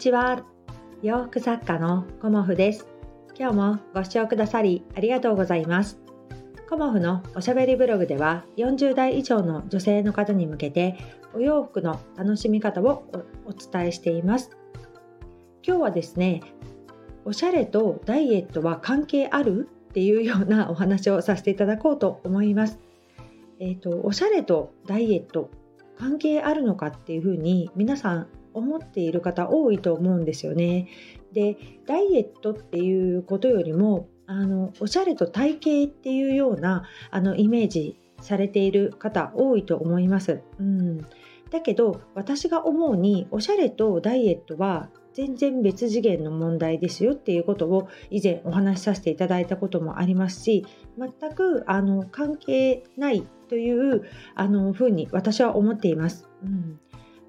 ちは。洋服作家のコモフです。今日もご視聴くださりありがとうございます。コモフのおしゃべりブログでは40代以上の女性の方に向けてお洋服の楽しみ方をお伝えしています。今日はですねおしゃれとダイエットは関係あるっていうようなお話をさせていただこうと思います。えっ、ー、とおしゃれとダイエット関係あるのかっていうふうに皆さん思っている方多いと思うんですよね。でダイエットっていうことよりもあのおしゃれと体型っていうようなあのイメージされている方多いと思います。うん、だけど私が思うにおしゃれとダイエットは全然別次元の問題ですよっていうことを以前お話しさせていただいたこともありますし全くあの関係ないというあのふうに私は思っています。うん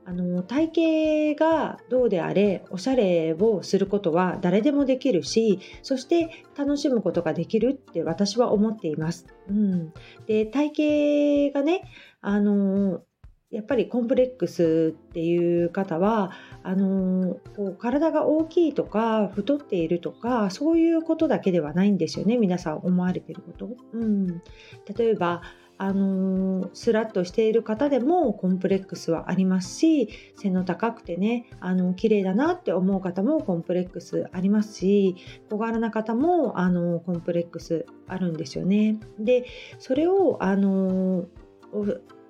あの体型がどうであれおしゃれをすることは誰でもできるしそして楽しむことができるって私は思っています。うん、で体型がねあのやっぱりコンプレックスっていう方はあのこう体が大きいとか太っているとかそういうことだけではないんですよね皆さん思われてること。うん、例えばあのスラッとしている方でもコンプレックスはありますし背の高くてねあの綺麗だなって思う方もコンプレックスありますし小柄な方もあのコンプレックスあるんですよね。でそれをあの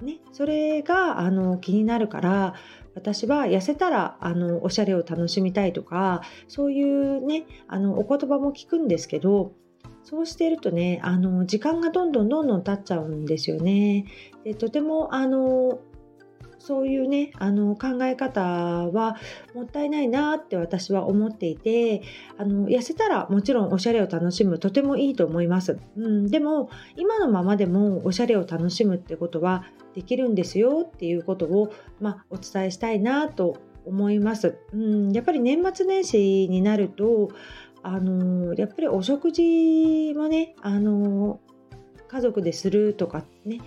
ね、それがあの気になるから私は痩せたらあのおしゃれを楽しみたいとかそういうねあのお言葉も聞くんですけどそうしているとねあの時間がどんどんどんどん経っちゃうんですよね。でとてもあのそういうねあの考え方はもったいないなって私は思っていてあの痩せたらもちろんおしゃれを楽しむとてもいいと思います、うん、でも今のままでもおしゃれを楽しむってことはできるんですよっていうことを、まあ、お伝えしたいなと思います、うん、やっぱり年末年始になるとあのやっぱりお食事もねあの家族でするとかね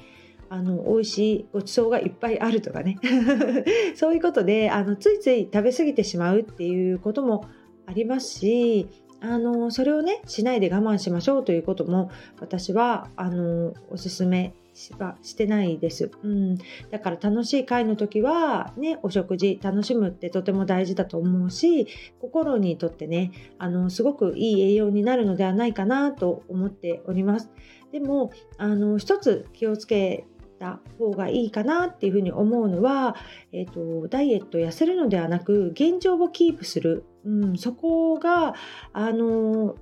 あの美味しいごちそうがいっぱいあるとかね。そういうことであのついつい食べ過ぎてしまうっていうこともありますしあのそれをねしないで我慢しましょうということも私はあのおすすめはしてないです、うん、だから楽しい会の時はねお食事楽しむってとても大事だと思うし心にとってねあのすごくいい栄養になるのではないかなと思っております。でもあの一つ気をつけた方がいいかなっていうふうに思うのは、えーと、ダイエット痩せるのではなく現状をキープする、うん、そこがあの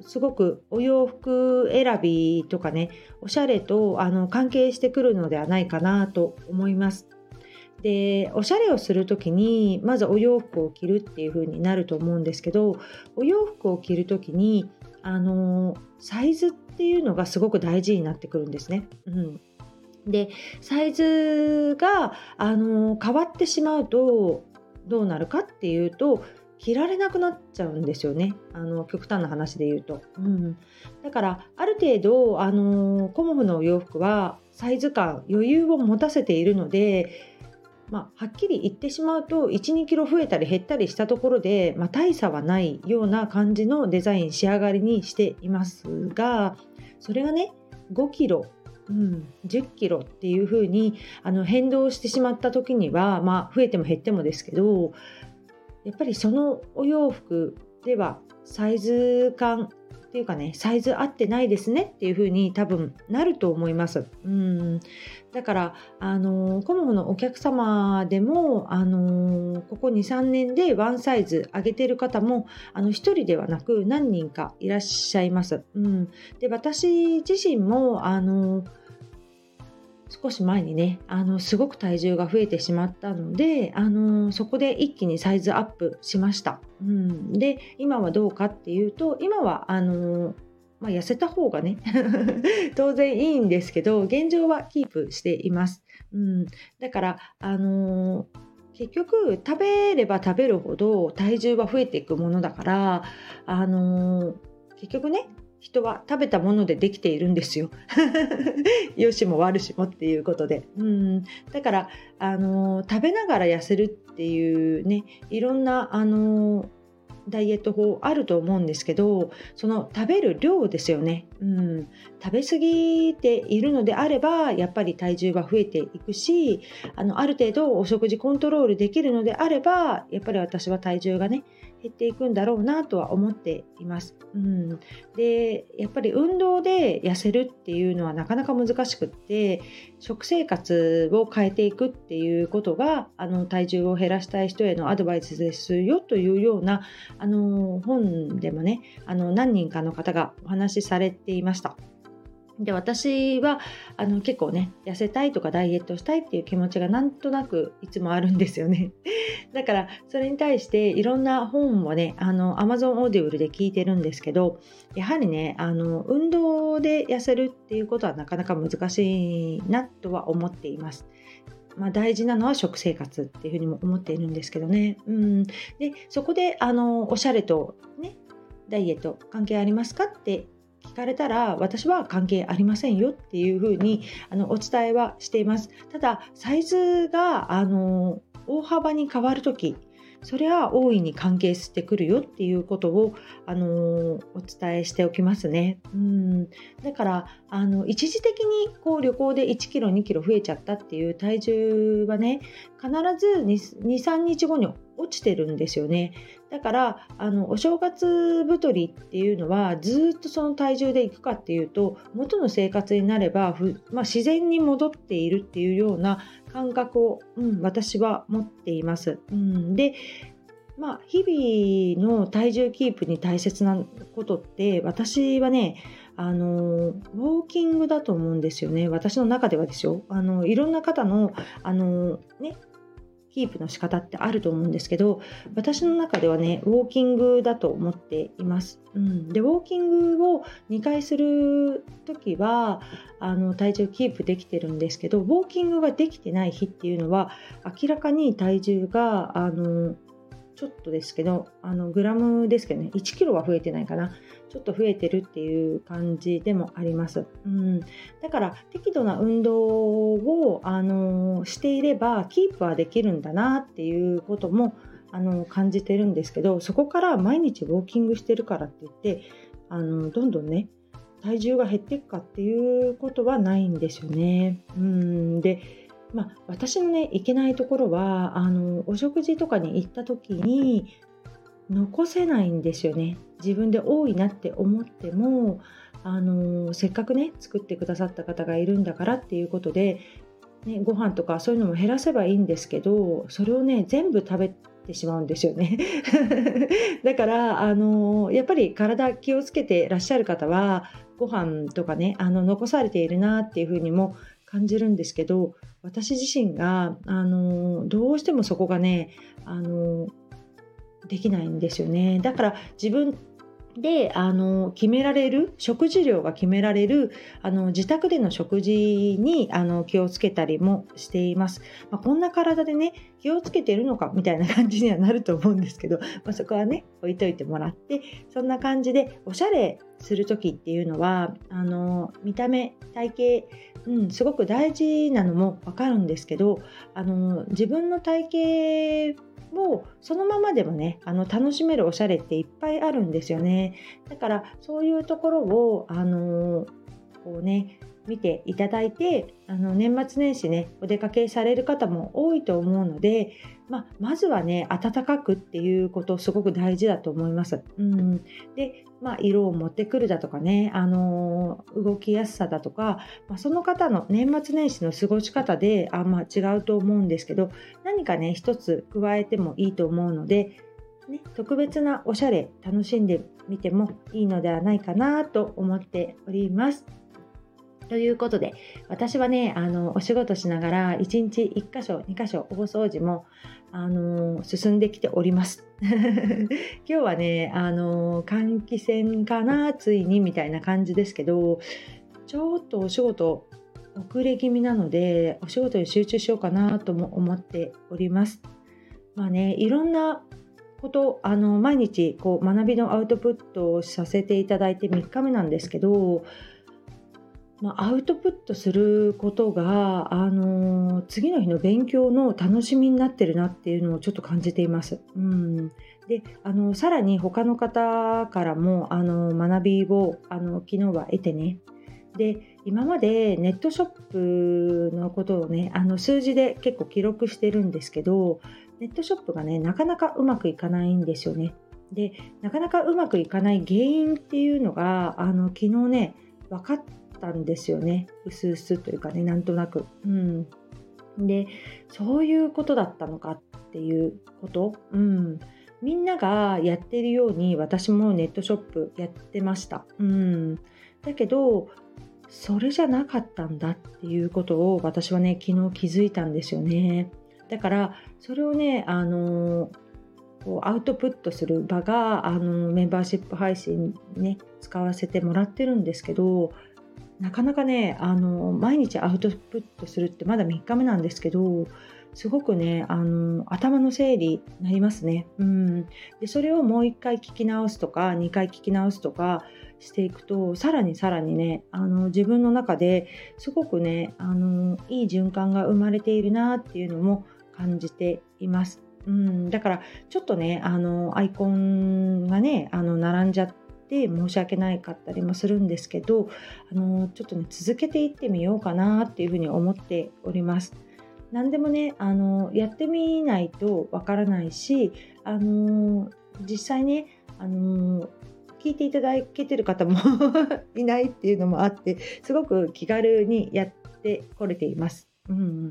すごくお洋服選びとかねおしゃれとあの関係してくるのではないかなと思います。でおしゃれをする時にまずお洋服を着るっていう風になると思うんですけどお洋服を着る時にあのサイズっていうのがすごく大事になってくるんですね。うん、でサイズがあの変わってしまうとどうなるかっていうと着られなくなっちゃうんですよね。あの極端な話で言うと、うん、だからある程度あのコモフのお洋服はサイズ感余裕を持たせているので、まあ、はっきり言ってしまうと1 2キロ増えたり減ったりしたところで、まあ、大差はないような感じのデザイン仕上がりにしていますがそれがね5キロうん、10キロっていうふうにあの変動してしまった時には、まあ、増えても減ってもですけどやっぱりそのお洋服ではサイズ感っていうかねサイズ合ってないですねっていう風に多分なると思います。うんだからあのコモフのお客様でもあのここ23年でワンサイズ上げてる方もあの1人ではなく何人かいらっしゃいます。うん、で私自身もあの少し前にねあのすごく体重が増えてしまったのであのそこで一気にサイズアップしました、うん、で今はどうかっていうと今はあのまあ、痩せた方がね 当然いいんですけど現状はキープしています、うん、だからあの結局食べれば食べるほど体重は増えていくものだからあの結局ね人は食べたものでできているんですよ。よしも悪しもっていうことで。うんだから、あの食べながら痩せるっていうねいろんな、あのダイエット法あると思うんですけどその食べる量ですよね、うん、食べ過ぎているのであればやっぱり体重は増えていくしあのある程度お食事コントロールできるのであればやっぱり私は体重がね減っていくんだろうなとは思っています。うん、でやっぱり運動で痩せるっていうのはなかなか難しくって食生活を変えていくっていうことがあの体重を減らしたい人へのアドバイスですよというようなあの本でもねあの何人かの方がお話しされていました。で私はあの結構ね痩せたいとかダイエットしたいっていう気持ちがなんとなくいつもあるんですよね。だからそれに対していろんな本をねあの Amazon Audible で聞いてるんですけどやはりねあの運動で痩せるっていうことはなかなか難しいなとは思っています。まあ、大事なのは食生活っていうふうにも思っているんですけどね。うん、でそこであのおしゃれと、ね、ダイエット関係ありますかって聞かれたら私は関係ありませんよっていうふうにあのお伝えはしています。ただサイズがあの大幅に変わる時それは大いに関係してくるよっていうことを、あのお伝えしておきますね。うんだからあの一時的にこう旅行で1キロ2キロ増えちゃったっていう体重はね必ず23日後に落ちてるんですよね。だからあのお正月太りっていうのはずっとその体重でいくかっていうと元の生活になればまあ、自然に戻っているっていうような感覚を、うん、私は持っています。うん、でまあ、日々の体重キープに大切なことって私はねあのウォーキングだと思うんですよね私の中ではですよあのいろんな方のあの、ね、キープの仕方ってあると思うんですけど私の中ではねウォーキングだと思っています。うん、でウォーキングを2回する時はあの体重キープできてるんですけどウォーキングができてない日っていうのは明らかに体重があのちょっとですけどあのグラムですけどね1キロは増えてないかなちょっと増えてるっていう感じでもあります。うん、だから適度な運動を、あのしていればキープはできるんだなっていうこともあの感じてるんですけどそこから毎日ウォーキングしてるからって言ってあのどんどんね体重が減っていくかっていうことはないんですよね。うんでまあ、私のねいけないところはあのお食事とかに行った時に残せないんですよね。自分で多いなって思ってもあのせっかくね作ってくださった方がいるんだからっていうことで、ね、ご飯とかそういうのも減らせばいいんですけどそれをね全部食べてしまうんですよね。だからあのやっぱり体気をつけてらっしゃる方はご飯とかねあの残されているなっていうふうにも感じるんですけど私自身があのどうしてもそこがねあのできないんですよね。だから自分であの決められる食事量が決められるあの自宅での食事にあの気をつけたりもしています、まあ、こんな体でね気をつけてるのかみたいな感じにはなると思うんですけど、まあ、そこはね置いといてもらってそんな感じでおしゃれする時っていうのはあの見た目体型うん、すごく大事なのも分かるんですけどあの自分の体型もうそのままでもねあの楽しめるおしゃれっていっぱいあるんですよね。だからそういうところをあのこうね見ていただいてあの年末年始ねお出かけされる方も多いと思うので、まあ、まずはね暖かくっていうことすごく大事だと思います。うん、で、まあ、色を持ってくるだとかね、あの動きやすさだとか、まあ、その方の年末年始の過ごし方であ、ま、違うと思うんですけど何かね一つ加えてもいいと思うのでね、特別なおしゃれ楽しんでみてもいいのではないかなと思っております。ということで、私はね、あの、お仕事しながら、1日1箇所、2箇所、大掃除も、あの、進んできております。今日はね、あの、換気扇かな、ついに、みたいな感じですけど、ちょっとお仕事、遅れ気味なので、お仕事に集中しようかなとも思っております。まあね、いろんなことあの毎日こう学びのアウトプットをさせていただいて3日目なんですけど、まあ、アウトプットすることが、あの次の日の勉強の楽しみになってるなっていうのをちょっと感じています。うんであのさらに他の方からもあの学びをあの昨日は得てねで今までネットショップのことをねあの数字で結構記録してるんですけどネットショップがね、なかなかうまくいかないんですよね。で、なかなかうまくいかない原因っていうのが、あの、昨日ね、分かったんですよね。うすうすというかね、なんとなく。うん。で、そういうことだったのかっていうこと。うん。みんながやってるように私もネットショップやってました。うん。だけど、それじゃなかったんだっていうことを私はね、昨日気づいたんですよね。だからそれをねあのこうアウトプットする場があのメンバーシップ配信ね使わせてもらってるんですけどなかなかねあの毎日アウトプットするってまだ3日目なんですけどすごくねあの頭の整理になりますね。うん、でそれをもう1回聞き直すとか2回聞き直すとかしていくとさらにさらにねあの自分の中ですごくねあのいい循環が生まれているなっていうのも感じています。うん、だからちょっとねあのアイコンがねあの並んじゃって申し訳ないかったりもするんですけどあのちょっとね続けていってみようかなっていうふうに思っております。何でもねあのやってみないとわからないしあの実際ねあの聞いていただけてる方も いないっていうのもあってすごく気軽にやってこれています。うん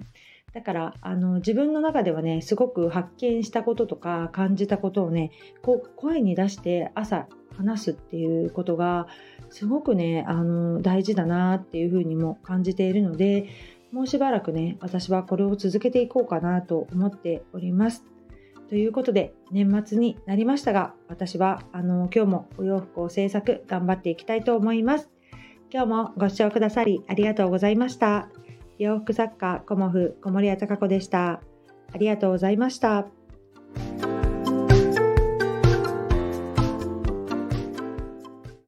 だからあの自分の中ではねすごく発見したこととか感じたことをねこう声に出して朝話すっていうことがすごくねあの大事だなっていうふうにも感じているのでもうしばらくね私はこれを続けていこうかなと思っております。ということで年末になりましたが私はあの今日もお洋服を制作頑張っていきたいと思います。今日もご視聴くださりありがとうございました。洋服作家コモフ小森屋隆子でした。ありがとうございました。